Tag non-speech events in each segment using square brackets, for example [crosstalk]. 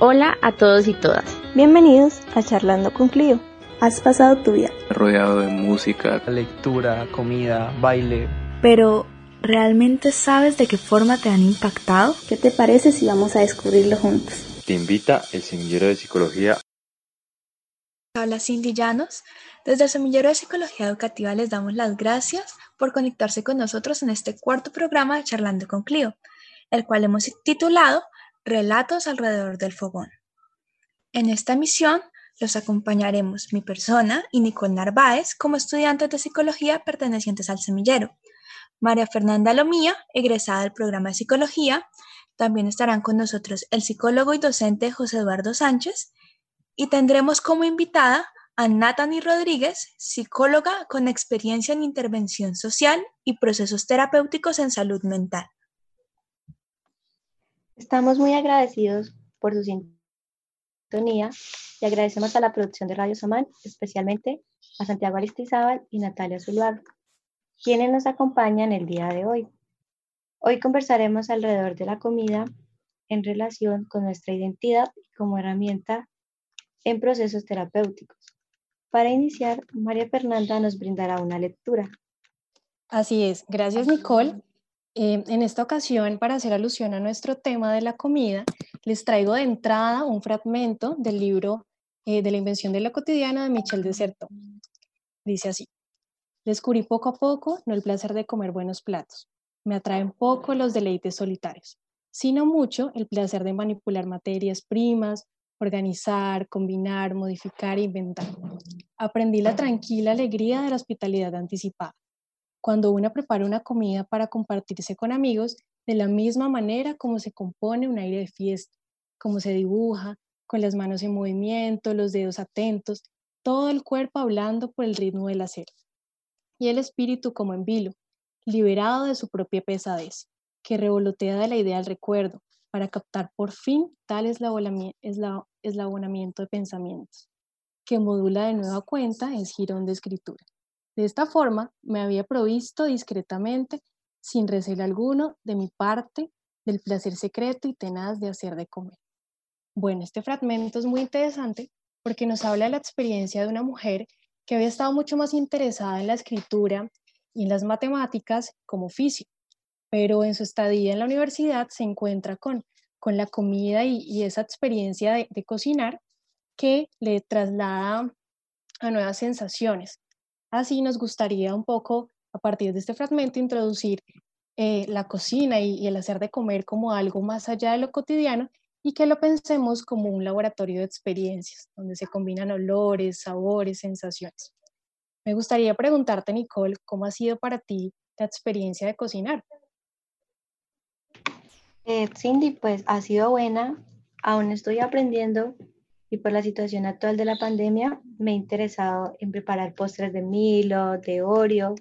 Hola a todos y todas. Bienvenidos a Charlando con Clio. ¿Has pasado tu vida rodeado de música, lectura, comida, baile? Pero, ¿realmente sabes de qué forma te han impactado? ¿Qué te parece si vamos a descubrirlo juntos? Te invita el semillero de psicología. Habla Cindy Llanos. Desde el semillero de psicología educativa les damos las gracias por conectarse con nosotros en este cuarto programa de Charlando con Clio, el cual hemos titulado Relatos alrededor del fogón. En esta misión los acompañaremos mi persona y Nicole Narváez como estudiantes de psicología pertenecientes al semillero. María Fernanda Lomía, egresada del programa de psicología. También estarán con nosotros el psicólogo y docente José Eduardo Sánchez. Y tendremos como invitada a Natani Rodríguez, psicóloga con experiencia en intervención social y procesos terapéuticos en salud mental. Estamos muy agradecidos por su sintonía y agradecemos a la producción de Radio Samán, especialmente a Santiago Aristizábal y Natalia Zuluaga, quienes nos acompañan el día de hoy. Hoy conversaremos alrededor de la comida en relación con nuestra identidad como herramienta en procesos terapéuticos. Para iniciar, María Fernanda nos brindará una lectura. Así es, gracias Nicole. Eh, en esta ocasión, para hacer alusión a nuestro tema de la comida, les traigo de entrada un fragmento del libro eh, de la invención de lo cotidiano de Michel Deserto. Dice así, descubrí poco a poco no el placer de comer buenos platos, me atraen poco los deleites solitarios, sino mucho el placer de manipular materias primas, organizar, combinar, modificar e inventar. Aprendí la tranquila alegría de la hospitalidad anticipada cuando una prepara una comida para compartirse con amigos de la misma manera como se compone un aire de fiesta, como se dibuja, con las manos en movimiento, los dedos atentos, todo el cuerpo hablando por el ritmo del hacer. Y el espíritu como en vilo, liberado de su propia pesadez, que revolotea de la idea del recuerdo, para captar por fin tal eslabonamiento de pensamientos, que modula de nueva cuenta el girón de escritura. De esta forma, me había provisto discretamente, sin recelo alguno, de mi parte, del placer secreto y tenaz de hacer de comer. Bueno, este fragmento es muy interesante porque nos habla de la experiencia de una mujer que había estado mucho más interesada en la escritura y en las matemáticas como oficio, pero en su estadía en la universidad se encuentra con, con la comida y, esa experiencia de, de cocinar que le traslada a nuevas sensaciones, Así nos gustaría un poco, a partir de este fragmento, introducir eh, la cocina y, el hacer de comer como algo más allá de lo cotidiano y que lo pensemos como un laboratorio de experiencias, donde se combinan olores, sabores, sensaciones. Me gustaría preguntarte, Nicole, ¿cómo ha sido para ti la experiencia de cocinar? Eh, Cindy, pues ha sido buena. Aún estoy aprendiendo y por la situación actual de la pandemia me he interesado en preparar postres de Milo, de Oreo.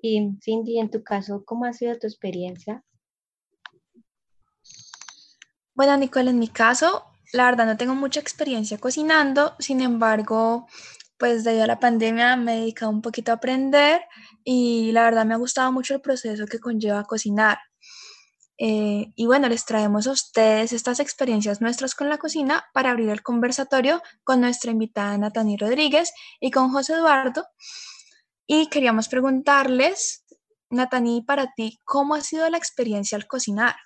Y Cindy, en tu caso, ¿cómo ha sido tu experiencia? Bueno, Nicole, en mi caso, la verdad no tengo mucha experiencia cocinando, sin embargo, pues debido a la pandemia me he dedicado un poquito a aprender y la verdad me ha gustado mucho el proceso que conlleva cocinar. Eh, y bueno, les traemos a ustedes estas experiencias nuestras con la cocina para abrir el conversatorio con nuestra invitada Natani Rodríguez y con José Eduardo. Y queríamos preguntarles, Natani, para ti, ¿cómo ha sido la experiencia al cocinar?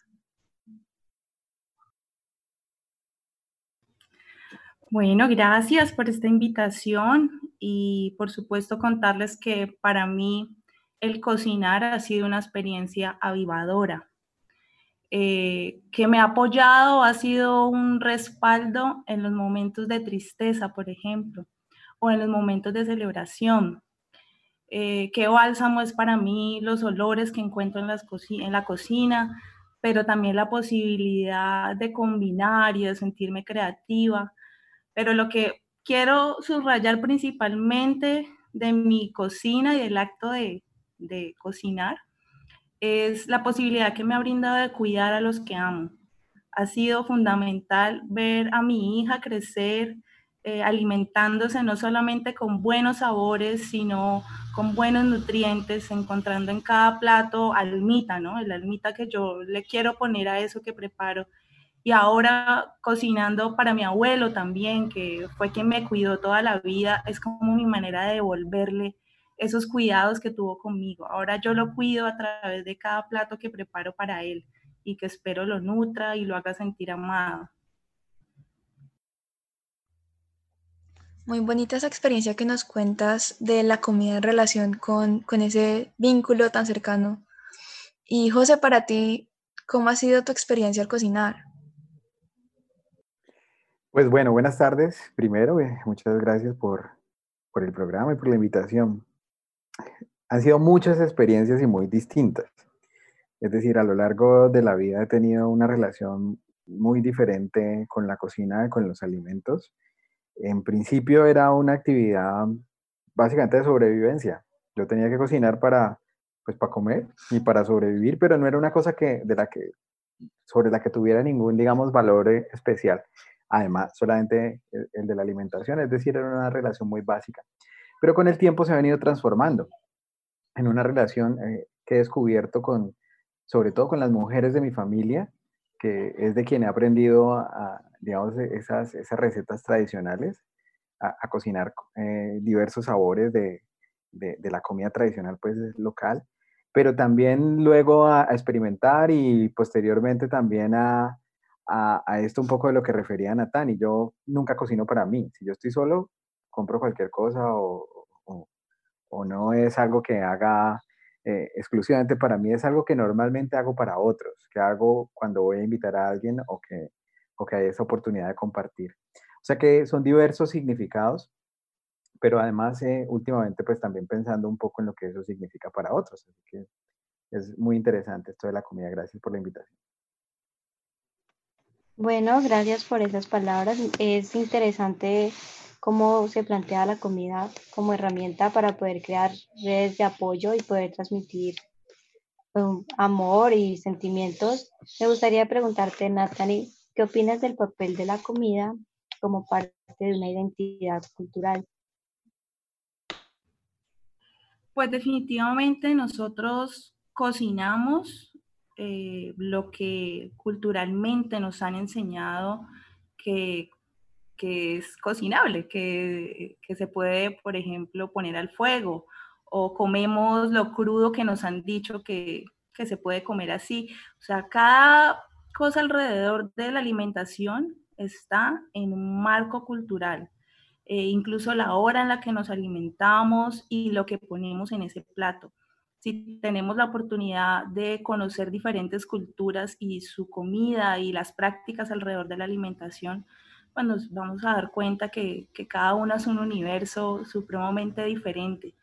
Bueno, gracias por esta invitación y por supuesto contarles que para mí el cocinar ha sido una experiencia avivadora eh, que me ha apoyado ha sido un respaldo en los momentos de tristeza, por ejemplo, o en los momentos de celebración. Eh, qué bálsamo es para mí los olores que encuentro en, la cocina, pero también la posibilidad de combinar y de sentirme creativa. Pero lo que quiero subrayar principalmente de mi cocina y del acto de cocinar es la posibilidad que me ha brindado de cuidar a los que amo. Ha sido fundamental ver a mi hija crecer eh, alimentándose no solamente con buenos sabores, sino con buenos nutrientes, encontrando en cada plato almita, ¿no? El almita que yo le quiero poner a eso que preparo. y ahora cocinando para mi abuelo también, que fue quien me cuidó toda la vida, es como mi manera de devolverle esos cuidados que tuvo conmigo. Ahora yo lo cuido a través de cada plato que preparo para él y que espero lo nutra y lo haga sentir amado. Muy bonita esa experiencia que nos cuentas de la comida en relación con, con ese vínculo tan cercano. Y José, para ti, ¿cómo ha sido tu experiencia al cocinar? Pues bueno, buenas tardes. Primero, eh, muchas gracias por, por el programa y por la invitación. Han sido muchas experiencias y muy distintas. Es decir, a lo largo de la vida he tenido una relación muy diferente con la cocina con los alimentos. En principio era una actividad básicamente de sobrevivencia. Yo tenía que cocinar para, pues, para comer y para sobrevivir, pero no era una cosa que, de la que, sobre la que tuviera ningún, digamos, valor eh, especial. Además, solamente el de la alimentación, es decir, era una relación muy básica. Pero con el tiempo se ha venido transformando en una relación eh, que he descubierto con, sobre todo con las mujeres de mi familia, que es de quien he aprendido a, digamos, esas, esas recetas tradicionales, a, cocinar eh, diversos sabores de, de, la comida tradicional pues local, pero también luego a, experimentar y posteriormente también a, a, esto un poco de lo que refería Natán, y yo nunca cocino para mí, si yo estoy solo, compro cualquier cosa o, o no es algo que haga eh, exclusivamente para mí, es algo que normalmente hago para otros, que hago cuando voy a invitar a alguien o que, o que hay esa oportunidad de compartir. O sea que son diversos significados, pero además eh, últimamente pues también pensando un poco en lo que eso significa para otros. Así que es muy interesante esto de la comida. Gracias por la invitación. Bueno, gracias por esas palabras. Es interesante cómo se plantea la comida como herramienta para poder crear redes de apoyo y poder transmitir um, amor y sentimientos. Me gustaría preguntarte, Natalie, ¿qué opinas del papel de la comida como parte de una identidad cultural? Pues definitivamente nosotros cocinamos eh, lo que culturalmente nos han enseñado que que es cocinable, que, se puede, por ejemplo, poner al fuego, o comemos lo crudo que nos han dicho que, se puede comer así. O sea, cada cosa alrededor de la alimentación está en un marco cultural. Eh, incluso la hora en la que nos alimentamos y lo que ponemos en ese plato. Si tenemos la oportunidad de conocer diferentes culturas y su comida y las prácticas alrededor de la alimentación, pues nos vamos a dar cuenta que, que cada una es un universo supremamente diferente.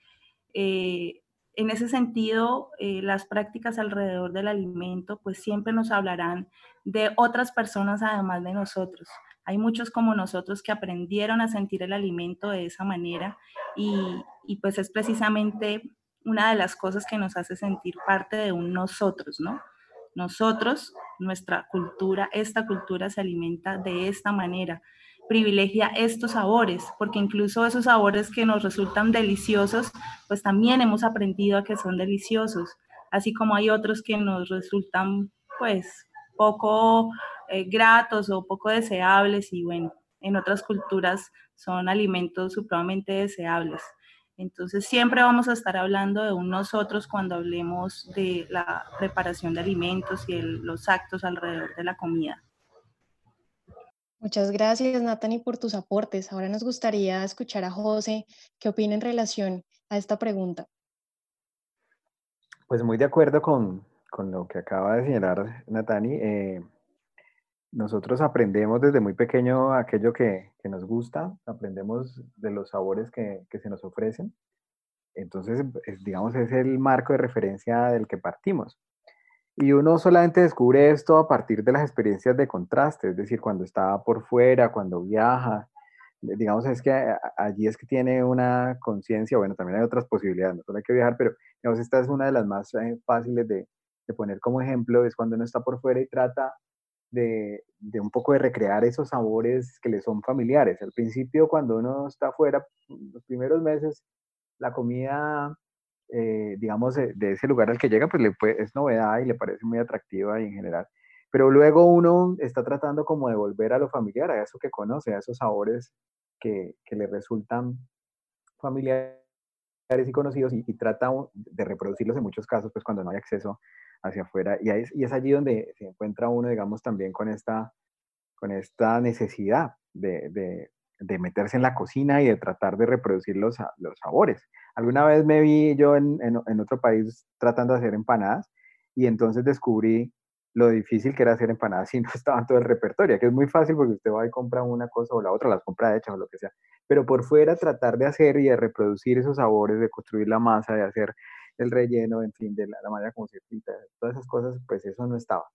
Eh, en ese sentido, eh, las prácticas alrededor del alimento pues siempre nos hablarán de otras personas además de nosotros. Hay muchos como nosotros que aprendieron a sentir el alimento de esa manera y, y pues es precisamente una de las cosas que nos hace sentir parte de un nosotros, ¿no? Nosotros, nuestra cultura, esta cultura se alimenta de esta manera, privilegia estos sabores, porque incluso esos sabores que nos resultan deliciosos, pues también hemos aprendido a que son deliciosos, así como hay otros que nos resultan pues poco eh, gratos o poco deseables y bueno, en otras culturas son alimentos supremamente deseables. Entonces siempre vamos a estar hablando de un nosotros cuando hablemos de la preparación de alimentos y los actos alrededor de la comida. Muchas gracias, Natani, por tus aportes. Ahora nos gustaría escuchar a José qué opina en relación a esta pregunta. Pues muy de acuerdo con, lo que acaba de señalar Natani. Eh, nosotros aprendemos desde muy pequeño aquello que, nos gusta, aprendemos de los sabores que, se nos ofrecen. Entonces, digamos, es el marco de referencia del que partimos. Y uno solamente descubre esto a partir de las experiencias de contraste, es decir, cuando está por fuera, cuando viaja. Digamos, es que allí es que tiene una conciencia, bueno, también hay otras posibilidades, no solo hay que viajar, pero digamos, esta es una de las más eh, fáciles de, de poner como ejemplo, es cuando uno está por fuera y trata de, un poco de recrear esos sabores que le son familiares. Al principio, cuando uno está afuera, los primeros meses, la comida, eh, digamos, de, ese lugar al que llega, pues le es novedad y le parece muy atractiva y en general. pero luego uno está tratando como de volver a lo familiar, a eso que conoce, a esos sabores que le resultan familiares y conocidos y, trata de reproducirlos en muchos casos, pues cuando no hay acceso hacia afuera. Y, es allí donde se encuentra uno, digamos, también con esta, con esta necesidad de, de, meterse en la cocina y de tratar de reproducir los, los sabores. Alguna vez me vi yo en, en, en otro país tratando de hacer empanadas y entonces descubrí lo difícil que era hacer empanadas si no [laughs] estaba en todo el repertorio, que es muy fácil porque usted va y compra una cosa o la otra, las compra hechas o lo que sea, pero por fuera tratar de hacer y de reproducir esos sabores, de construir la masa, de hacer el relleno, en fin, de la, manera como se frita, todas esas cosas, pues eso no estaba.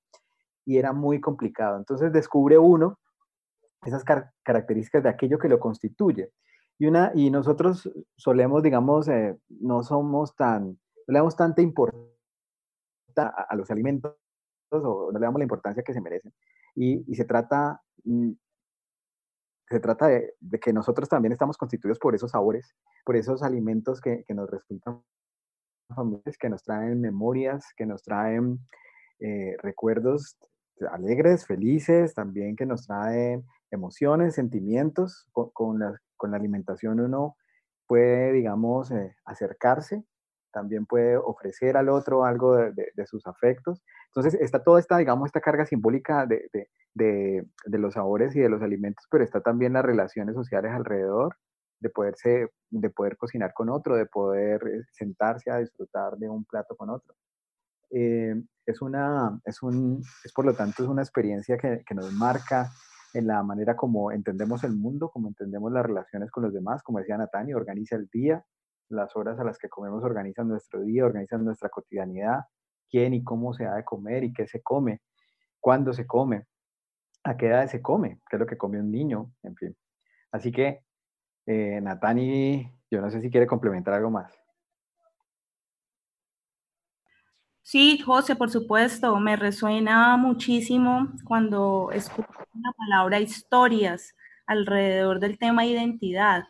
Y era muy complicado. Entonces descubre uno esas características de aquello que lo constituye. Y, una, y nosotros solemos, digamos, eh, no somos tan, no le damos tanta importancia a los alimentos o no le damos la importancia que se merecen. Y, se trata, mm, se trata de, que nosotros también estamos constituidos por esos sabores, por esos alimentos que, que nos resultan familiares, que nos traen memorias, que nos traen eh, recuerdos alegres, felices, también que nos traen emociones, sentimientos. Con, la, con la, alimentación uno puede, digamos, eh, acercarse también puede ofrecer al otro algo de, sus afectos. Entonces está toda esta, digamos, esta carga simbólica de, de, los sabores y de los alimentos, pero está también las relaciones sociales alrededor, de, poderse, de poder cocinar con otro, de poder eh, sentarse a disfrutar de un plato con otro. Eh, es, una, es, un, es por lo tanto es una experiencia que, que nos marca en la manera como entendemos el mundo, como entendemos las relaciones con los demás, como decía Natani, organiza el día, las horas a las que comemos organizan nuestro día, organizan nuestra cotidianidad, quién y cómo se ha de comer y qué se come, cuándo se come, a qué edad se come, qué es lo que come un niño, en fin. Así que, eh, Natani, yo no sé si quiere complementar algo más. Sí, José, por supuesto, me resuena muchísimo cuando escucho la palabra historias alrededor del tema identidad.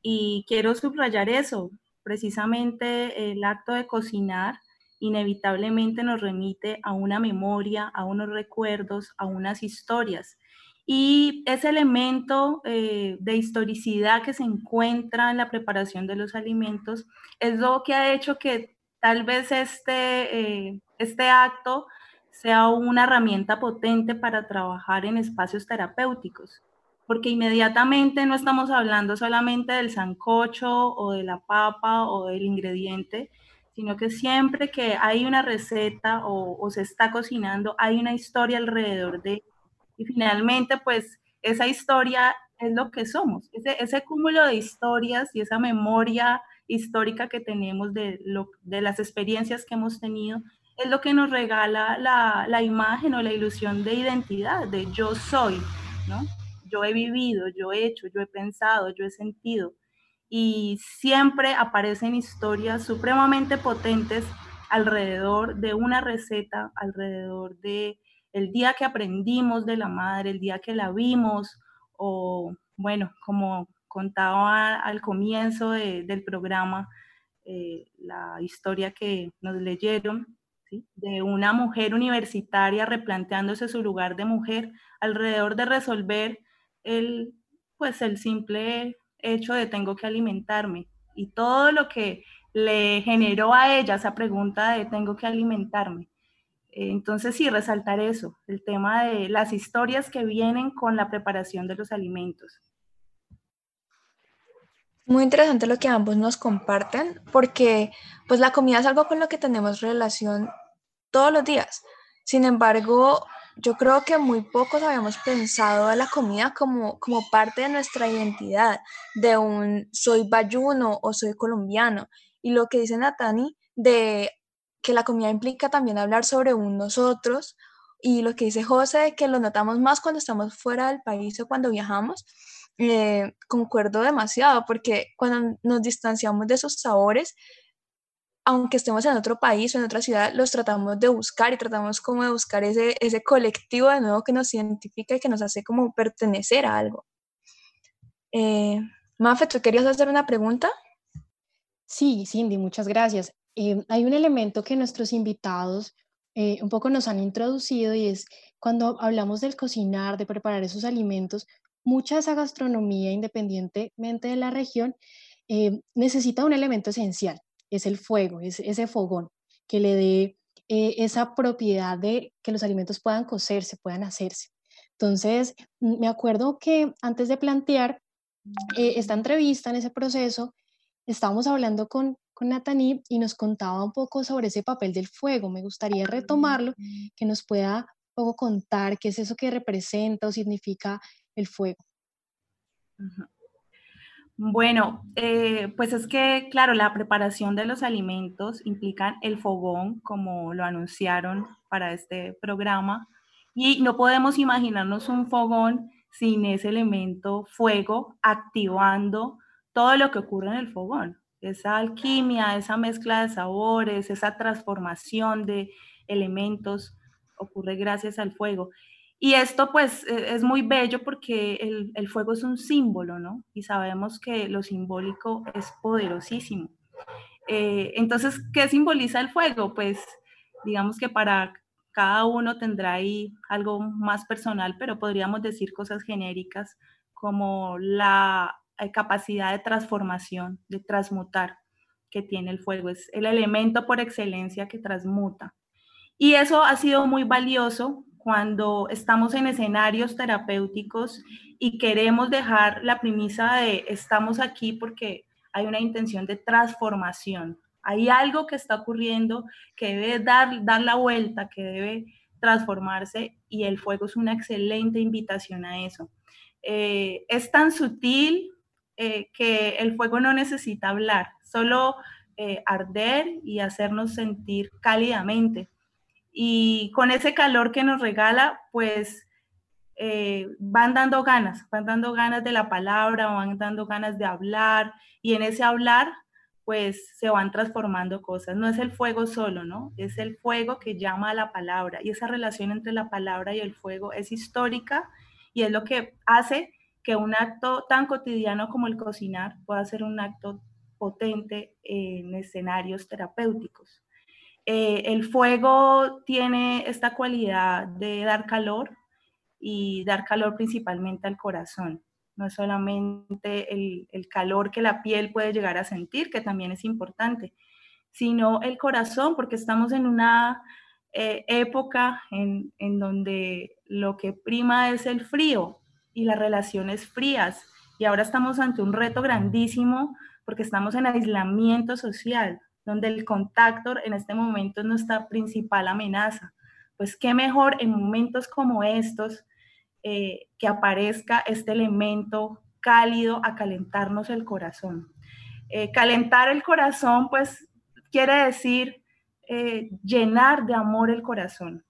Y quiero subrayar eso, precisamente el acto de cocinar inevitablemente nos remite a una memoria, a unos recuerdos, a unas historias. Y ese elemento eh, de historicidad que se encuentra en la preparación de los alimentos es lo que ha hecho que tal vez este, eh, este acto sea una herramienta potente para trabajar en espacios terapéuticos porque inmediatamente no estamos hablando solamente del sancocho o de la papa o del ingrediente, sino que siempre que hay una receta o, se está cocinando, hay una historia alrededor de, y finalmente pues esa historia es lo que somos, ese, ese cúmulo de historias y esa memoria histórica que tenemos de, lo, de las experiencias que hemos tenido, es lo que nos regala la, la imagen o la ilusión de identidad, de yo soy, ¿no? yo he vivido, yo he hecho, yo he pensado, yo he sentido. Y siempre aparecen historias supremamente potentes alrededor de una receta, alrededor de el día que aprendimos de la madre, el día que la vimos, o bueno, como contaba al comienzo del programa, eh, la historia que nos leyeron, de una mujer universitaria replanteándose su lugar de mujer alrededor de resolver el, pues el simple hecho de tengo que alimentarme y todo lo que le generó a ella esa pregunta de tengo que alimentarme. Entonces sí, resaltar eso, el tema de las historias que vienen con la preparación de los alimentos. Muy interesante lo que ambos nos comparten, porque pues la comida es algo con lo que tenemos relación todos los días. Sin embargo, yo creo que muy pocos habíamos pensado a la comida como, como parte de nuestra identidad, de un soy bayuno o soy colombiano. Y lo que dice Natani de que la comida implica también hablar sobre un nosotros, y lo que dice José, que lo notamos más cuando estamos fuera del país o cuando viajamos, eh, concuerdo demasiado, porque cuando nos distanciamos de esos sabores, aunque estemos en otro país o en otra ciudad, los tratamos de buscar y tratamos como de buscar ese, ese colectivo de nuevo que nos identifica y que nos hace como pertenecer a algo. Eh, Mafe, ¿tú querías hacer una pregunta? Sí, Cindy, muchas gracias. Eh, hay un elemento que nuestros invitados eh, un poco nos han introducido y es cuando hablamos del cocinar, de preparar esos alimentos, mucha esa gastronomía, independientemente de la región, eh, necesita un elemento esencial, es el fuego, es ese fogón que le dé eh, esa propiedad de que los alimentos puedan cocerse, puedan hacerse. Entonces, me acuerdo que antes de plantear esta entrevista, en ese proceso, estábamos hablando con, con Nataní y nos contaba un poco sobre ese papel del fuego. Me gustaría retomarlo, que nos pueda un poco contar qué es eso que representa o significa el fuego. Bueno, eh, pues es que, claro, la preparación de los alimentos implica el fogón, como lo anunciaron para este programa, y no podemos imaginarnos un fogón sin ese elemento fuego activando todo lo que ocurre en el fogón. Esa alquimia, esa mezcla de sabores, esa transformación de elementos ocurre gracias al fuego. Y esto pues e, es muy bello porque el, fuego es un símbolo, ¿no? Y sabemos que lo simbólico es poderosísimo. Eh, entonces, ¿qué simboliza el fuego? Pues digamos que para cada uno tendrá ahí algo más personal, pero podríamos decir cosas genéricas como la capacidad de transformación, de transmutar que tiene el fuego. Es el elemento por excelencia que transmuta. Y eso ha sido muy valioso cuando estamos en escenarios terapéuticos y queremos dejar la premisa de estamos aquí porque hay una intención de transformación. Hay algo que está ocurriendo que debe dar, dar la vuelta, que debe transformarse y el fuego es una excelente invitación a eso. Eh, es tan sutil, eh, que el fuego no necesita hablar, solo eh, arder y hacernos sentir cálidamente. Y con ese calor que nos regala, pues eh, van dando ganas, van dando ganas de la palabra, van dando ganas de hablar, y en ese hablar, pues se van transformando cosas. No es el fuego solo, ¿no? Es el fuego que llama a la palabra, y esa relación entre la palabra y el fuego es histórica y es lo que hace que un acto tan cotidiano como el cocinar pueda ser un acto potente en escenarios terapéuticos. Eh, el fuego tiene esta cualidad de dar calor y dar calor principalmente al corazón. No es solamente el, calor que la piel puede llegar a sentir, que también es importante, sino el corazón, porque estamos en una eh, época en, en donde lo que prima es el frío, y las relaciones frías. Y ahora estamos ante un reto grandísimo porque estamos en aislamiento social, donde el contacto en este momento es nuestra principal amenaza. Pues qué mejor en momentos como estos eh, que aparezca este elemento cálido a calentarnos el corazón. Eh, calentar el corazón, pues quiere decir eh, llenar de amor el corazón.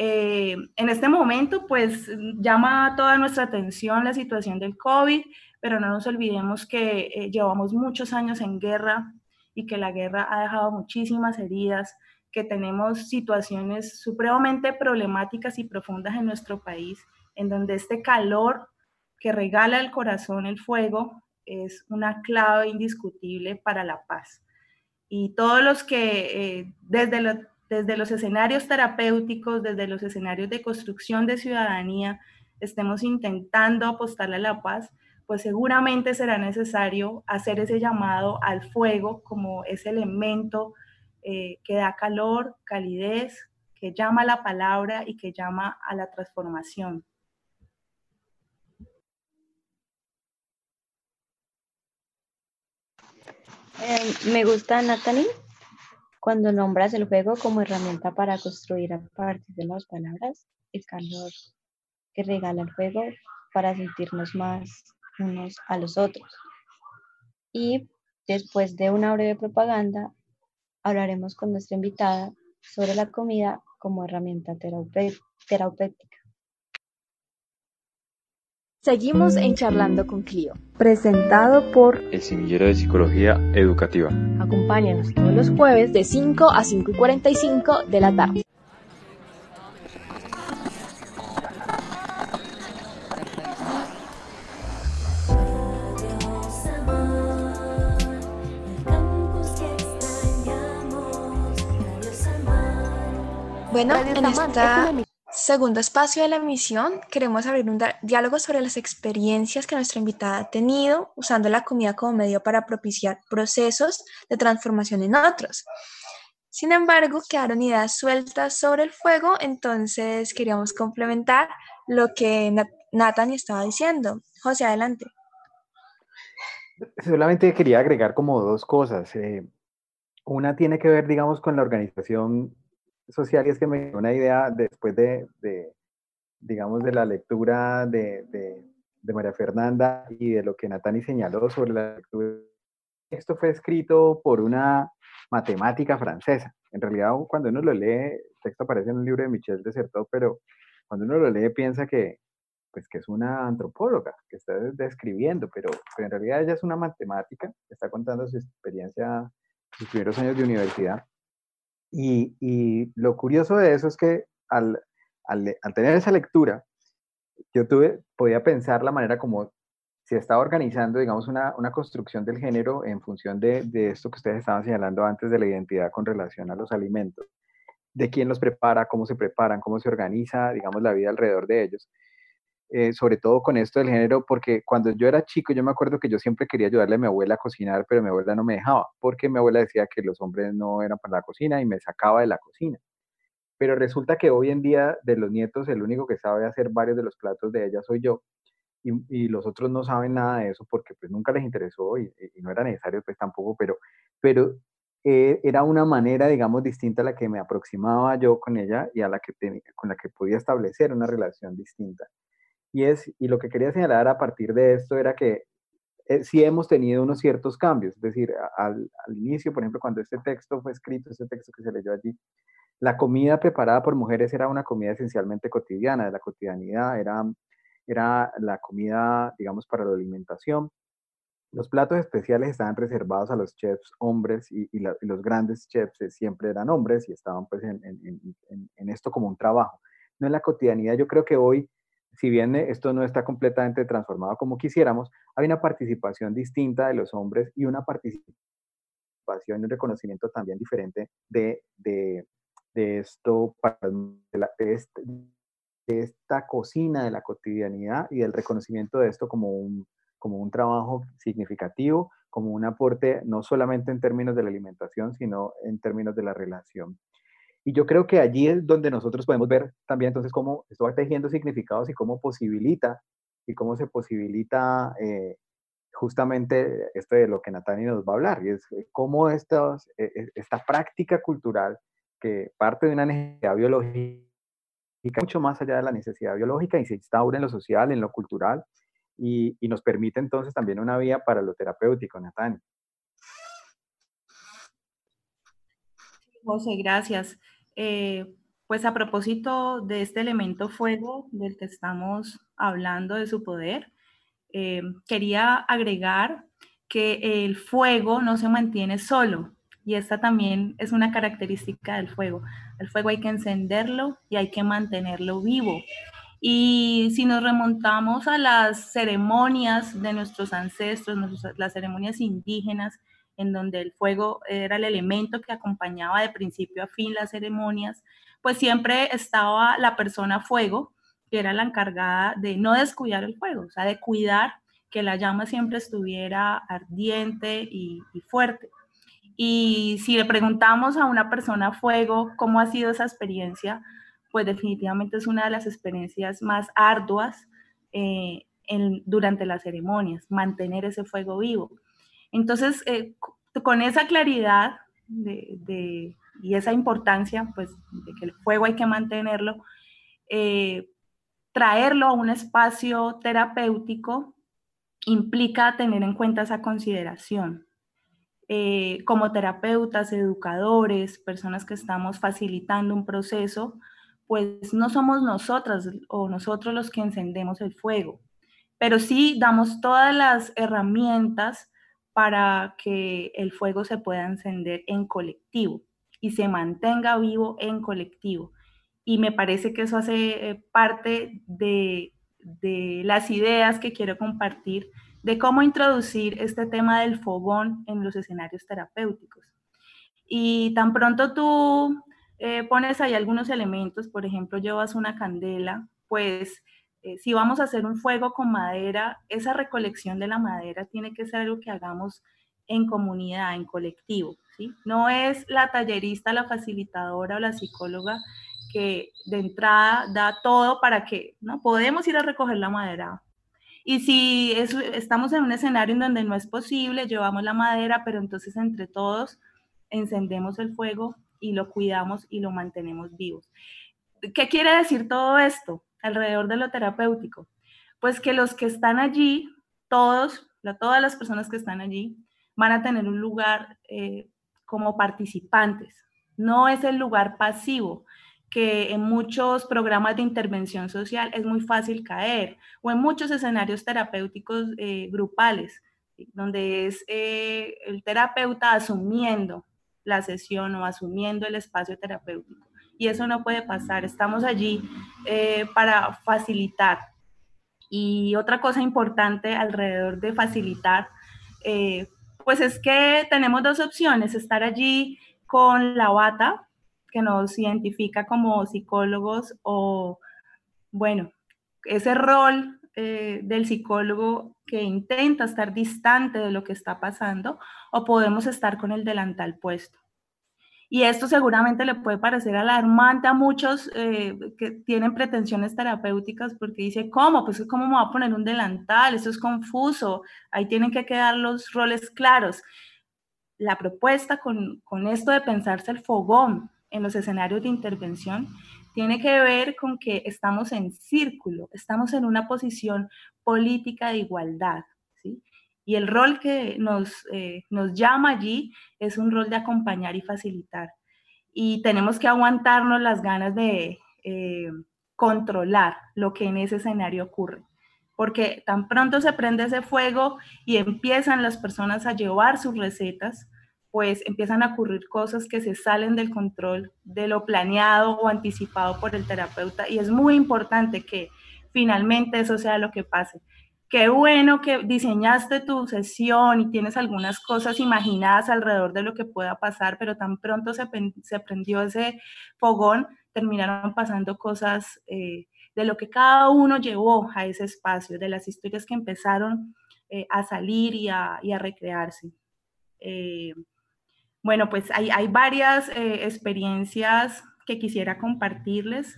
Eh, en este momento, pues llama toda nuestra atención la situación del COVID, pero no nos olvidemos que eh, llevamos muchos años en guerra y que la guerra ha dejado muchísimas heridas, que tenemos situaciones supremamente problemáticas y profundas en nuestro país, en donde este calor que regala el corazón el fuego es una clave indiscutible para la paz. Y todos los que eh, desde la desde los escenarios terapéuticos, desde los escenarios de construcción de ciudadanía, estemos intentando apostarle a la paz, pues seguramente será necesario hacer ese llamado al fuego como ese elemento eh, que da calor, calidez, que llama a la palabra y que llama a la transformación. Eh, me gusta, Natalie, cuando nombras el juego como herramienta para construir a partir de las palabras el calor que regala el juego para sentirnos más unos a los otros. Y después de una breve propaganda, hablaremos con nuestra invitada sobre la comida como herramienta terapéutica. Seguimos en Charlando con Clio. Presentado por el Semillero de Psicología Educativa. Acompáñanos todos los jueves de 5 a 5 y 45 de la tarde. Bueno, en este segundo espacio de la emisión queremos abrir un diálogo sobre las experiencias que nuestra invitada ha tenido usando la comida como medio para propiciar procesos de transformación en otros. Sin embargo, quedaron ideas sueltas sobre el fuego, entonces queríamos complementar lo que Nathan estaba diciendo. José, adelante. Solamente quería agregar como dos cosas. Eh, una tiene que ver, digamos, con la organización social y es que me dio una idea después de, digamos, de la lectura de, de, María Fernanda y de lo que Natani señaló sobre la lectura. Esto fue escrito por una matemática francesa. En realidad, cuando uno lo lee, el texto aparece en un libro de Michel Desertot, pero cuando uno lo lee piensa que, pues, que es una antropóloga que está describiendo, pero, pero en realidad ella es una matemática, está contando su experiencia, sus primeros años de universidad. Y, lo curioso de eso es que al, tener esa lectura, yo tuve, podía pensar la manera como se estaba organizando, digamos, una, una construcción del género en función de, de, esto que ustedes estaban señalando antes de la identidad con relación a los alimentos, de quién los prepara, cómo se preparan, cómo se organiza, digamos, la vida alrededor de ellos. Eh, sobre todo con esto del género, porque cuando yo era chico, yo me acuerdo que yo siempre quería ayudarle a mi abuela a cocinar, pero mi abuela no me dejaba, porque mi abuela decía que los hombres no eran para la cocina y me sacaba de la cocina. Pero resulta que hoy en día de los nietos, el único que sabe hacer varios de los platos de ella soy yo, y, los otros no saben nada de eso porque pues nunca les interesó y, no era necesario pues tampoco, pero, pero eh, era una manera, digamos, distinta a la que me aproximaba yo con ella y a la que con la que podía establecer una relación distinta. Y, es, y lo que quería señalar a partir de esto era que eh, sí hemos tenido unos ciertos cambios, es decir, al, al, inicio, por ejemplo, cuando este texto fue escrito, este texto que se leyó allí, la comida preparada por mujeres era una comida esencialmente cotidiana, de la cotidianidad, era, era la comida, digamos, para la alimentación. Los platos especiales estaban reservados a los chefs hombres y, y, los grandes chefs eh, siempre eran hombres y estaban pues en, en, en, en esto como un trabajo. No en la cotidianidad, yo creo que hoy si bien esto no está completamente transformado como quisiéramos, hay una participación distinta de los hombres y una participación y un reconocimiento también diferente de, esto, este, de, esta cocina de la cotidianidad y del reconocimiento de esto como un, como un trabajo significativo, como un aporte no solamente en términos de la alimentación, sino en términos de la relación. Y yo creo que allí es donde nosotros podemos ver también entonces cómo esto va tejiendo significados y cómo posibilita y cómo se posibilita eh, justamente esto de lo que Natani nos va a hablar, y es eh, cómo estos, eh, esta práctica cultural que parte de una necesidad biológica, mucho más allá de la necesidad biológica, y se instaura en lo social, en lo cultural, y, y nos permite entonces también una vía para lo terapéutico, Natani. José, gracias. Eh, pues a propósito de este elemento fuego del que estamos hablando, de su poder, eh, quería agregar que el fuego no se mantiene solo y esta también es una característica del fuego. El fuego hay que encenderlo y hay que mantenerlo vivo. Y si nos remontamos a las ceremonias de nuestros ancestros, las ceremonias indígenas, en donde el fuego era el elemento que acompañaba de principio a fin las ceremonias, pues siempre estaba la persona fuego, que era la encargada de no descuidar el fuego, o sea, de cuidar que la llama siempre estuviera ardiente y, fuerte. Y si le preguntamos a una persona fuego cómo ha sido esa experiencia, pues definitivamente es una de las experiencias más arduas eh, durante las ceremonias, mantener ese fuego vivo. Entonces, eh, con esa claridad de, y esa importancia, pues, de que el fuego hay que mantenerlo, eh, traerlo a un espacio terapéutico implica tener en cuenta esa consideración. Eh, como terapeutas, educadores, personas que estamos facilitando un proceso, pues no somos nosotras o nosotros los que encendemos el fuego, pero sí damos todas las herramientas para que el fuego se pueda encender en colectivo y se mantenga vivo en colectivo. Y me parece que eso hace eh, parte de, las ideas que quiero compartir de cómo introducir este tema del fogón en los escenarios terapéuticos. Y tan pronto tú eh, pones ahí algunos elementos, por ejemplo, llevas una candela, pues eh, si vamos a hacer un fuego con madera, esa recolección de la madera tiene que ser algo que hagamos en comunidad, en colectivo, ¿sí? No es la tallerista, la facilitadora o la psicóloga que de entrada da todo para que, ¿no? Podemos ir a recoger la madera. Y si estamos en un escenario en donde no es posible, llevamos la madera, pero entonces entre todos encendemos el fuego y lo cuidamos y lo mantenemos vivos. ¿Qué quiere decir todo esto alrededor de lo terapéutico? Pues que los que están allí, todos, todas las personas que están allí, van a tener un lugar eh, como participantes. No es el lugar pasivo, que en muchos programas de intervención social es muy fácil caer, o en muchos escenarios terapéuticos eh, grupales, donde es eh, el terapeuta asumiendo la sesión o asumiendo el espacio terapéutico. Y eso no puede pasar, estamos allí eh, para facilitar. Y otra cosa importante alrededor de facilitar, pues es que tenemos dos opciones, estar allí con la bata, que nos identifica como psicólogos o, bueno, ese rol eh, del psicólogo que intenta estar distante de lo que está pasando o podemos estar con el delantal puesto. Y esto seguramente le puede parecer alarmante a muchos eh, que tienen pretensiones terapéuticas porque dice, ¿cómo? Pues ¿cómo me voy a poner un delantal? Eso es confuso. Ahí tienen que quedar los roles claros. La propuesta con, con esto de pensarse el fogón, en los escenarios de intervención tiene que ver con que estamos en círculo, estamos en una posición política de igualdad. Y el rol que nos, eh, nos llama allí es un rol de acompañar y facilitar. Y tenemos que aguantarnos las ganas de eh, controlar lo que en ese escenario ocurre. Porque tan pronto se prende ese fuego y empiezan las personas a llevar sus recetas, pues empiezan a ocurrir cosas que se salen del control de lo planeado o anticipado por el terapeuta y es muy importante que finalmente eso sea lo que pase. Qué bueno que diseñaste tu sesión y tienes algunas cosas imaginadas alrededor de lo que pueda pasar, pero tan pronto se, se prendió ese fogón, terminaron pasando cosas eh, de lo que cada uno llevó a ese espacio, de las historias que empezaron eh, a salir y a, recrearse. Eh, bueno, pues hay, varias experiencias que quisiera compartirles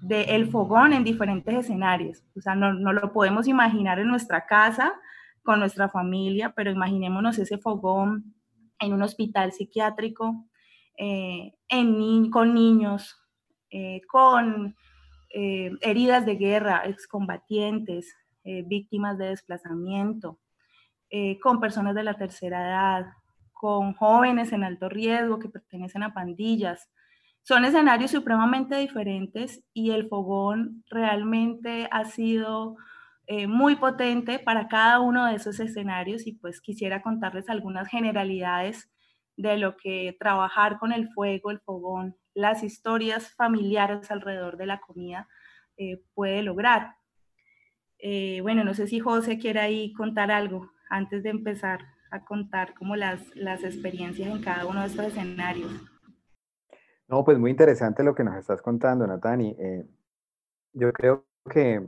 de el fogón en diferentes escenarios. O sea, no, lo podemos imaginar en nuestra casa, con nuestra familia, pero imaginémonos ese fogón en un hospital psiquiátrico, eh, con niños, eh, con heridas de guerra, excombatientes, víctimas de desplazamiento, con personas de la tercera edad, con jóvenes en alto riesgo que pertenecen a pandillas. Son escenarios supremamente diferentes y el fogón realmente ha sido eh, muy potente para cada uno de esos escenarios y pues quisiera contarles algunas generalidades de lo que trabajar con el fuego, el fogón, las historias familiares alrededor de la comida eh, puede lograr. Eh, bueno, no sé si José quiere ahí contar algo antes de empezar a contar como las, las experiencias en cada uno de estos escenarios. No, pues muy interesante lo que nos estás contando, Natani. Eh, yo creo que,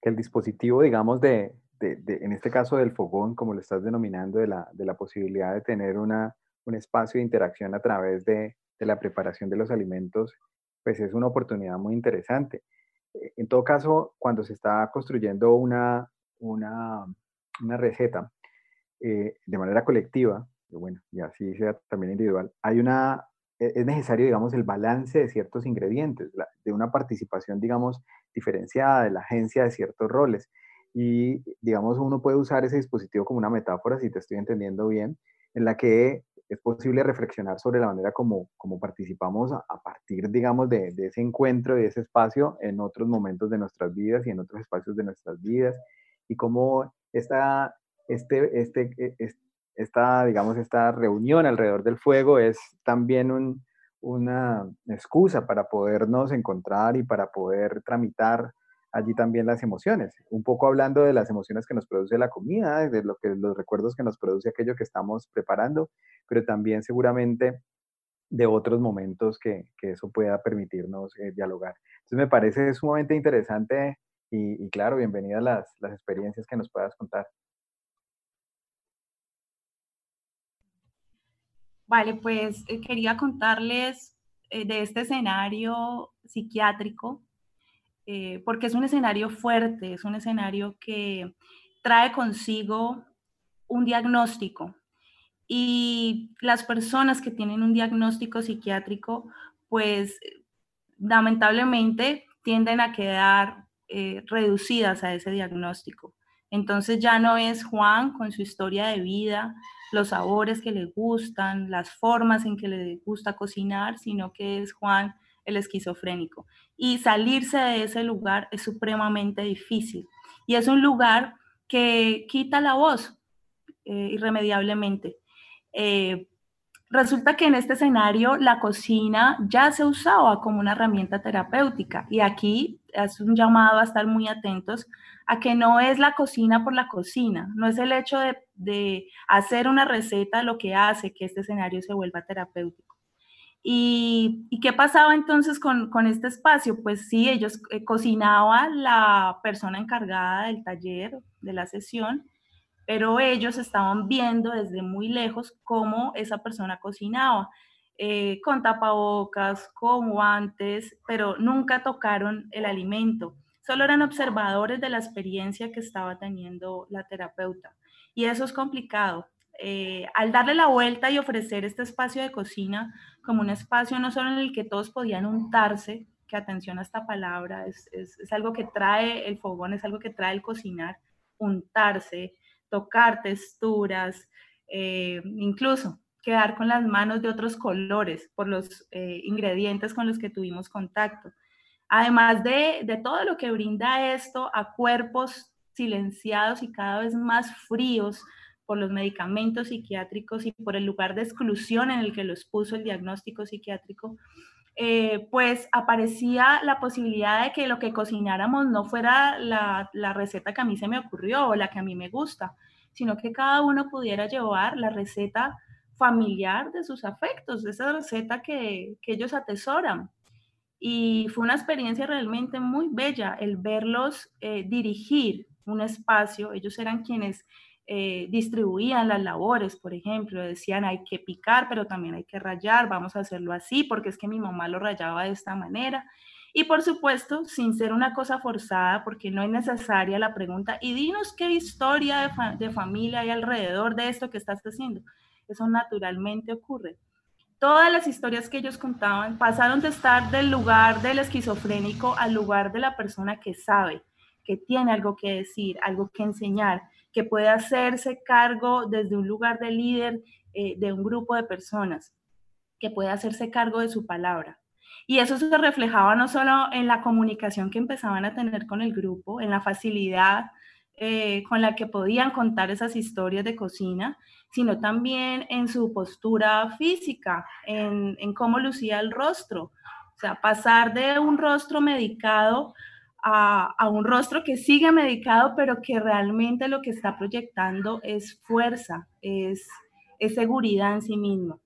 que, el dispositivo, digamos, de, de, en este caso del fogón, como lo estás denominando, de la, de la posibilidad de tener una, un espacio de interacción a través de, de la preparación de los alimentos, pues es una oportunidad muy interesante. Eh, en todo caso, cuando se está construyendo una, una, una receta, eh, de manera colectiva, bueno, y así sea también individual, hay una, es necesario, digamos, el balance de ciertos ingredientes, de una participación, digamos, diferenciada de la agencia de ciertos roles. Y, digamos, uno puede usar ese dispositivo como una metáfora, si te estoy entendiendo bien, en la que es posible reflexionar sobre la manera como, como participamos a, partir, digamos, de, ese encuentro, de ese espacio en otros momentos de nuestras vidas y en otros espacios de nuestras vidas, y cómo esta, este, este, e, esta, digamos, esta reunión alrededor del fuego es también una excusa para podernos encontrar y para poder tramitar allí también las emociones. Un poco hablando de las emociones que nos produce la comida, de lo que, los recuerdos que nos produce aquello que estamos preparando, pero también seguramente de otros momentos que, que eso pueda permitirnos eh, dialogar. Entonces me parece sumamente interesante y, y claro, bienvenidas las, las experiencias que nos puedas contar. Vale, pues eh, quería contarles eh, de este escenario psiquiátrico, eh, porque es un escenario fuerte, es un escenario que trae consigo un diagnóstico. Y las personas que tienen un diagnóstico psiquiátrico, pues lamentablemente tienden a quedar reducidas a ese diagnóstico. Entonces ya no es Juan con su historia de vida, los sabores que le gustan, las formas en que le gusta cocinar, sino que es Juan el esquizofrénico. Y salirse de ese lugar es supremamente difícil. Y es un lugar que quita la voz eh, irremediablemente. Eh, resulta que en este escenario la cocina ya se usaba como una herramienta terapéutica y aquí es un llamado a estar muy atentos a que no es la cocina por la cocina, no es el hecho de, hacer una receta lo que hace que este escenario se vuelva terapéutico. ¿Y, qué pasaba entonces con, este espacio? Pues sí, ellos eh, cocinaba la persona encargada del taller, de la sesión, pero ellos estaban viendo desde muy lejos cómo esa persona cocinaba, eh, con tapabocas, con guantes, pero nunca tocaron el alimento solo eran observadores de la experiencia que estaba teniendo la terapeuta. Y eso es complicado. Eh, al darle la vuelta y ofrecer este espacio de cocina como un espacio no solo en el que todos podían untarse, que atención a esta palabra, es, algo que trae el fogón, es algo que trae el cocinar, untarse, tocar texturas, eh, incluso quedar con las manos de otros colores por los eh, ingredientes con los que tuvimos contacto. Además de, todo lo que brinda esto a cuerpos silenciados y cada vez más fríos por los medicamentos psiquiátricos y por el lugar de exclusión en el que los puso el diagnóstico psiquiátrico, eh, pues aparecía la posibilidad de que lo que cocináramos no fuera la, receta que a mí se me ocurrió o la que a mí me gusta, sino que cada uno pudiera llevar la receta familiar de sus afectos, esa receta que ellos atesoran. Y fue una experiencia realmente muy bella el verlos eh, dirigir un espacio. Ellos eran quienes eh, distribuían las labores, por ejemplo, decían hay que picar, pero también hay que rayar, vamos a hacerlo así, porque es que mi mamá lo rayaba de esta manera. Y por supuesto, sin ser una cosa forzada, porque no es necesaria la pregunta, y dinos qué historia de, de familia hay alrededor de esto que estás haciendo. Eso naturalmente ocurre todas las historias que ellos contaban pasaron de estar del lugar del esquizofrénico al lugar de la persona que sabe, que tiene algo que decir, algo que enseñar, que puede hacerse cargo desde un lugar de líder eh, de un grupo de personas, que puede hacerse cargo de su palabra. Y eso se reflejaba no solo en la comunicación que empezaban a tener con el grupo, en la facilidad eh, con la que podían contar esas historias de cocina, sino también en su postura física, en, cómo lucía el rostro. O sea, pasar de un rostro medicado a, un rostro que sigue medicado, pero que realmente lo que está proyectando es fuerza, es, seguridad en sí mismo.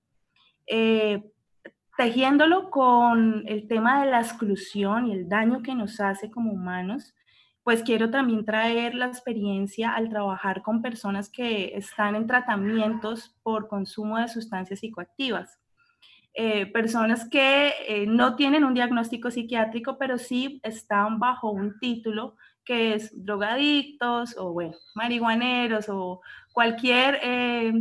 Eh, tejiéndolo con el tema de la exclusión y el daño que nos hace como humanos, pues quiero también traer la experiencia al trabajar con personas que están en tratamientos por consumo de sustancias psicoactivas. Eh, personas que eh, no tienen un diagnóstico psiquiátrico, pero sí están bajo un título que es drogadictos o bueno, marihuaneros o cualquier eh,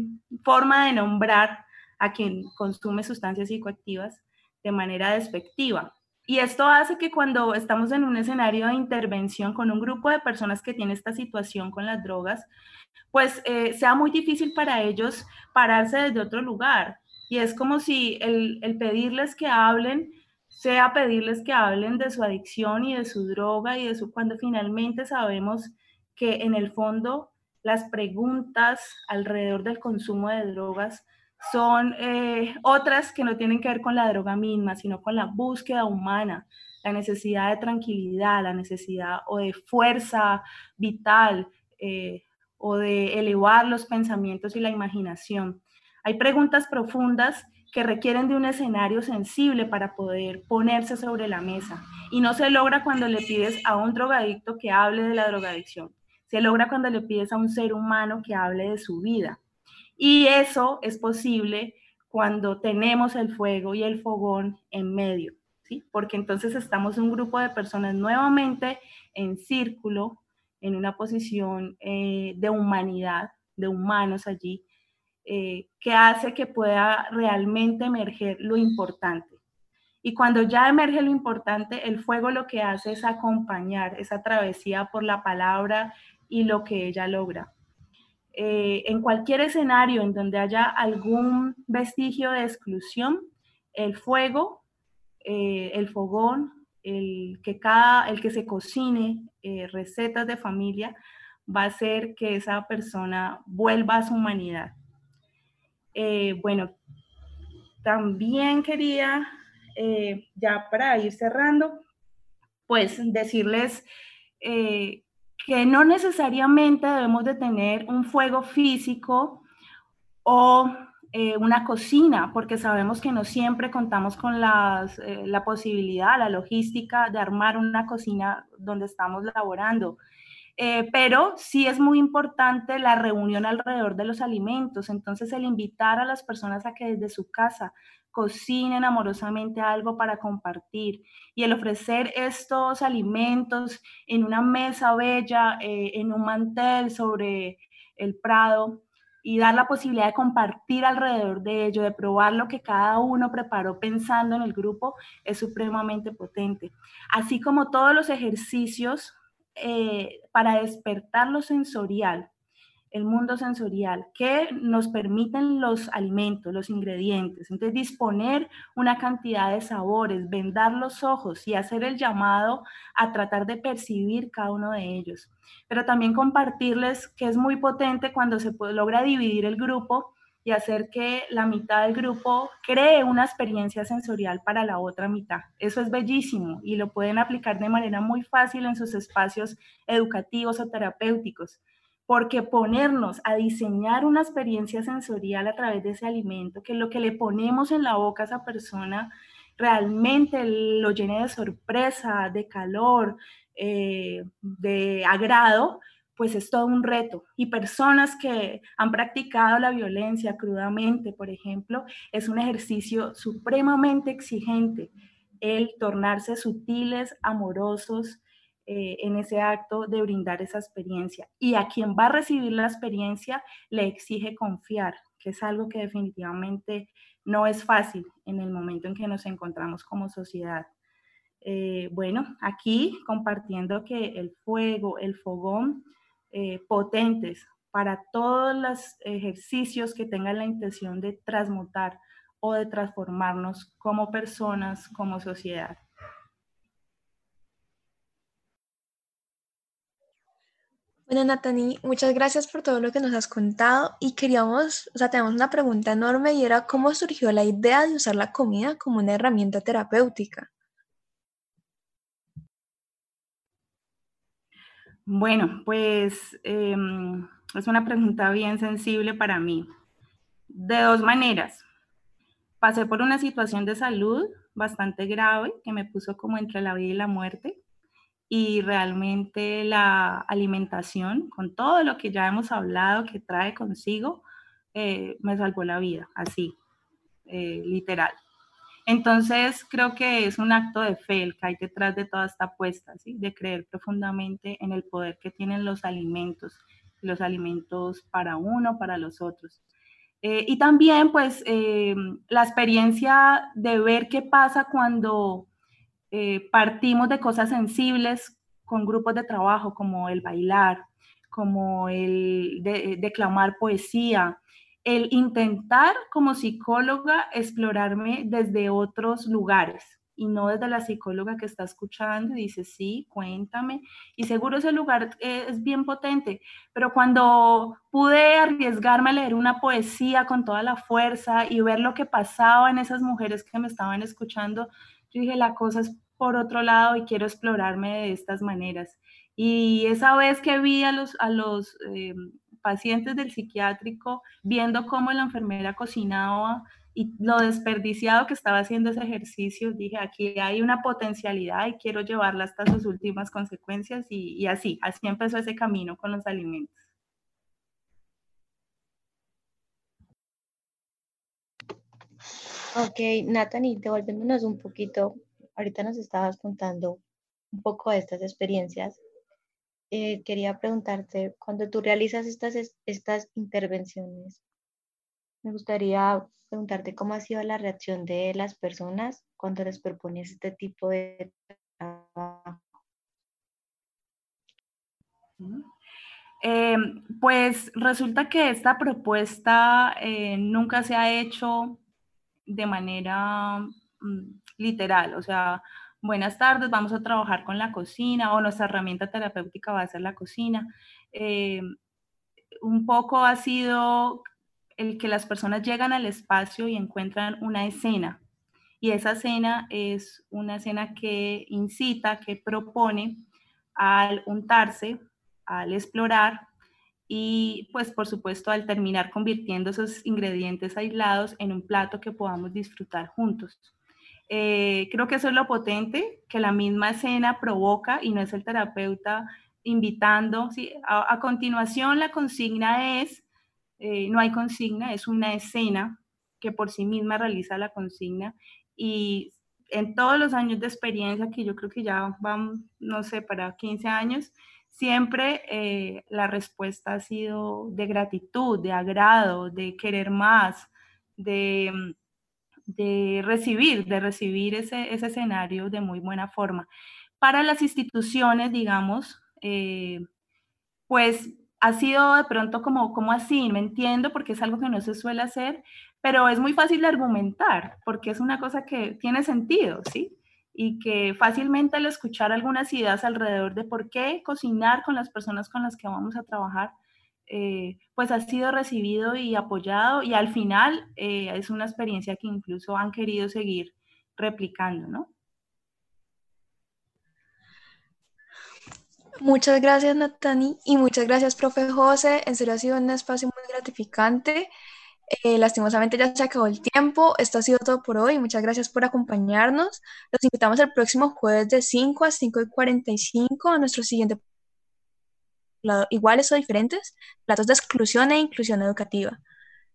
forma de nombrar a quien consume sustancias psicoactivas de manera despectiva. Y esto hace que cuando estamos en un escenario de intervención con un grupo de personas que tiene esta situación con las drogas, pues sea muy difícil para ellos pararse desde otro lugar. Y es como si el, el pedirles que hablen sea pedirles que hablen de su adicción y de su droga y de su cuando finalmente sabemos que en el fondo las preguntas alrededor del consumo de drogas son eh, otras que no tienen que ver con la droga misma, sino con la búsqueda humana, la necesidad de tranquilidad, la necesidad o de fuerza vital eh, o de elevar los pensamientos y la imaginación. Hay preguntas profundas que requieren de un escenario sensible para poder ponerse sobre la mesa. Y no se logra cuando le pides a un drogadicto que hable de la drogadicción. Se logra cuando le pides a un ser humano que hable de su vida. Y eso es posible cuando tenemos el fuego y el fogón en medio, ¿sí? Porque entonces estamos un grupo de personas nuevamente en círculo, en una posición eh, de humanidad, de humanos allí, eh, que hace que pueda realmente emerger lo importante. Y cuando ya emerge lo importante, el fuego lo que hace es acompañar esa travesía por la palabra y lo que ella logra. Eh, en cualquier escenario en donde haya algún vestigio de exclusión, el fuego, eh, el fogón, el que, cada, el que se cocine recetas de familia, va a hacer que esa persona vuelva a su humanidad. Eh, bueno, también quería, eh, ya para ir cerrando, pues decirles eh, que no necesariamente debemos de tener un fuego físico o una cocina, porque sabemos que no siempre contamos con la posibilidad, la logística de armar una cocina donde estamos laborando. Eh, pero sí es muy importante la reunión alrededor de los alimentos, entonces el invitar a las personas a que desde su casa cocinen amorosamente algo para compartir y el ofrecer estos alimentos en una mesa bella, eh, en un mantel sobre el prado y dar la posibilidad de compartir alrededor de ello, de probar lo que cada uno preparó pensando en el grupo, es supremamente potente. Así como todos los ejercicios eh, para despertar lo sensorial, el mundo sensorial, que nos permiten los alimentos, los ingredientes. Entonces, disponer una cantidad de sabores, vendar los ojos y hacer el llamado a tratar de percibir cada uno de ellos. Pero también compartirles que es muy potente cuando se logra dividir el grupo y hacer que la mitad del grupo cree una experiencia sensorial para la otra mitad. Eso es bellísimo y lo pueden aplicar de manera muy fácil en sus espacios educativos o terapéuticos, porque ponernos a diseñar una experiencia sensorial a través de ese alimento, que lo que le ponemos en la boca a esa persona realmente lo llene de sorpresa, de calor, eh, de agrado, pues es todo un reto. Y personas que han practicado la violencia crudamente, por ejemplo, es un ejercicio supremamente exigente el tornarse sutiles, amorosos eh, en ese acto de brindar esa experiencia. Y a quien va a recibir la experiencia le exige confiar, que es algo que definitivamente no es fácil en el momento en que nos encontramos como sociedad. Eh, bueno, aquí compartiendo que el fuego, el fogón, eh, potentes para todos los ejercicios que tengan la intención de transmutar o de transformarnos como personas, como sociedad. Bueno, Natani, muchas gracias por todo lo que nos has contado y queríamos, o sea, tenemos una pregunta enorme y era cómo surgió la idea de usar la comida como una herramienta terapéutica. Bueno, pues em, es una pregunta bien sensible para mí. De dos maneras. Pasé por una situación de salud bastante grave que me puso como entre la vida y la muerte y realmente la alimentación, con todo lo que ya hemos hablado que trae consigo, eh, me salvó la vida, así, eh, literal. Entonces, creo que es un acto de fe el que hay detrás de toda esta apuesta, ¿sí? de creer profundamente en el poder que tienen los alimentos, los alimentos para uno, para los otros. Eh, y también, pues, eh, la experiencia de ver qué pasa cuando eh, partimos de cosas sensibles con grupos de trabajo, como el bailar, como el declamar poesía, el intentar como psicóloga explorarme desde otros lugares y no desde la psicóloga que está escuchando y dice, sí, cuéntame. Y seguro ese lugar es bien potente, pero cuando pude arriesgarme a leer una poesía con toda la fuerza y ver lo que pasaba en esas mujeres que me estaban escuchando, yo dije, la cosa es por otro lado y quiero explorarme de estas maneras. Y esa vez que vi a los, eh, pacientes del psiquiátrico, viendo cómo la enfermera cocinaba y lo desperdiciado que estaba haciendo ese ejercicio, dije, aquí hay una potencialidad y quiero llevarla hasta sus últimas consecuencias y, y así, así empezó ese camino con los alimentos. Ok, Natalie, devolviéndonos un poquito, ahorita nos estabas contando un poco de estas experiencias. Eh, quería preguntarte, cuando tú realizas estas, estas intervenciones, me gustaría preguntarte cómo ha sido la reacción de las personas cuando les propones este tipo de trabajo. Eh, pues resulta que esta propuesta eh, nunca se ha hecho de manera mm, literal, o sea, buenas tardes, vamos a trabajar con la cocina o nuestra herramienta terapéutica va a ser la cocina. Eh, un poco ha sido el que las personas llegan al espacio y encuentran una escena. Y esa escena es una escena que incita, que propone al untarse, al explorar y pues por supuesto al terminar convirtiendo esos ingredientes aislados en un plato que podamos disfrutar juntos. Eh, creo que eso es lo potente, que la misma escena provoca y no es el terapeuta invitando. ¿sí? A, a continuación la consigna es eh, no hay consigna, es una escena que por sí misma realiza la consigna y en todos los años de experiencia, que yo creo que ya van, no sé, para 15 años, siempre eh, la respuesta ha sido de gratitud, de agrado, de querer más, de, de recibir, de recibir ese, ese, escenario de muy buena forma. Para las instituciones, digamos, eh, pues ha sido de pronto como, como así, me entiendo, porque es algo que no se suele hacer, pero es muy fácil de argumentar, porque es una cosa que tiene sentido, ¿sí? Y que fácilmente al escuchar algunas ideas alrededor de por qué cocinar con las personas con las que vamos a trabajar, eh, pues ha sido recibido y apoyado y al final eh, es una experiencia que incluso han querido seguir replicando, ¿no? Muchas gracias, Natani, y muchas gracias, profe José. En serio ha sido un espacio muy gratificante. Eh, lastimosamente ya se acabó el tiempo. Esto ha sido todo por hoy. Muchas gracias por acompañarnos. Los invitamos el próximo jueves de 5 a 5 y 45 a nuestro siguiente iguales o diferentes, platos de exclusión e inclusión educativa,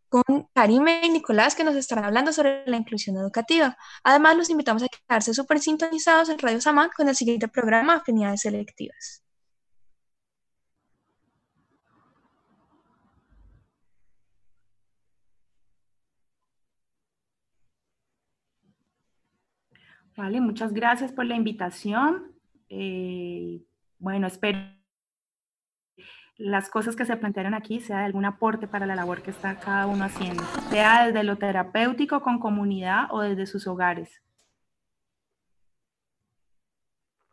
con Karime y Nicolás que nos estarán hablando sobre la inclusión educativa. Además, los invitamos a quedarse súper sintonizados en Radio Samán con el siguiente programa Afinidades Selectivas. Vale, muchas gracias por la invitación. Eh, bueno, espero las cosas que se plantearon aquí sea de algún aporte para la labor que está cada uno haciendo, sea desde lo terapéutico con comunidad o desde sus hogares.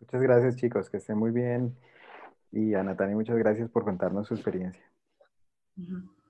Muchas gracias chicos, que estén muy bien. Y a Natani, muchas gracias por contarnos su experiencia. Uh -huh.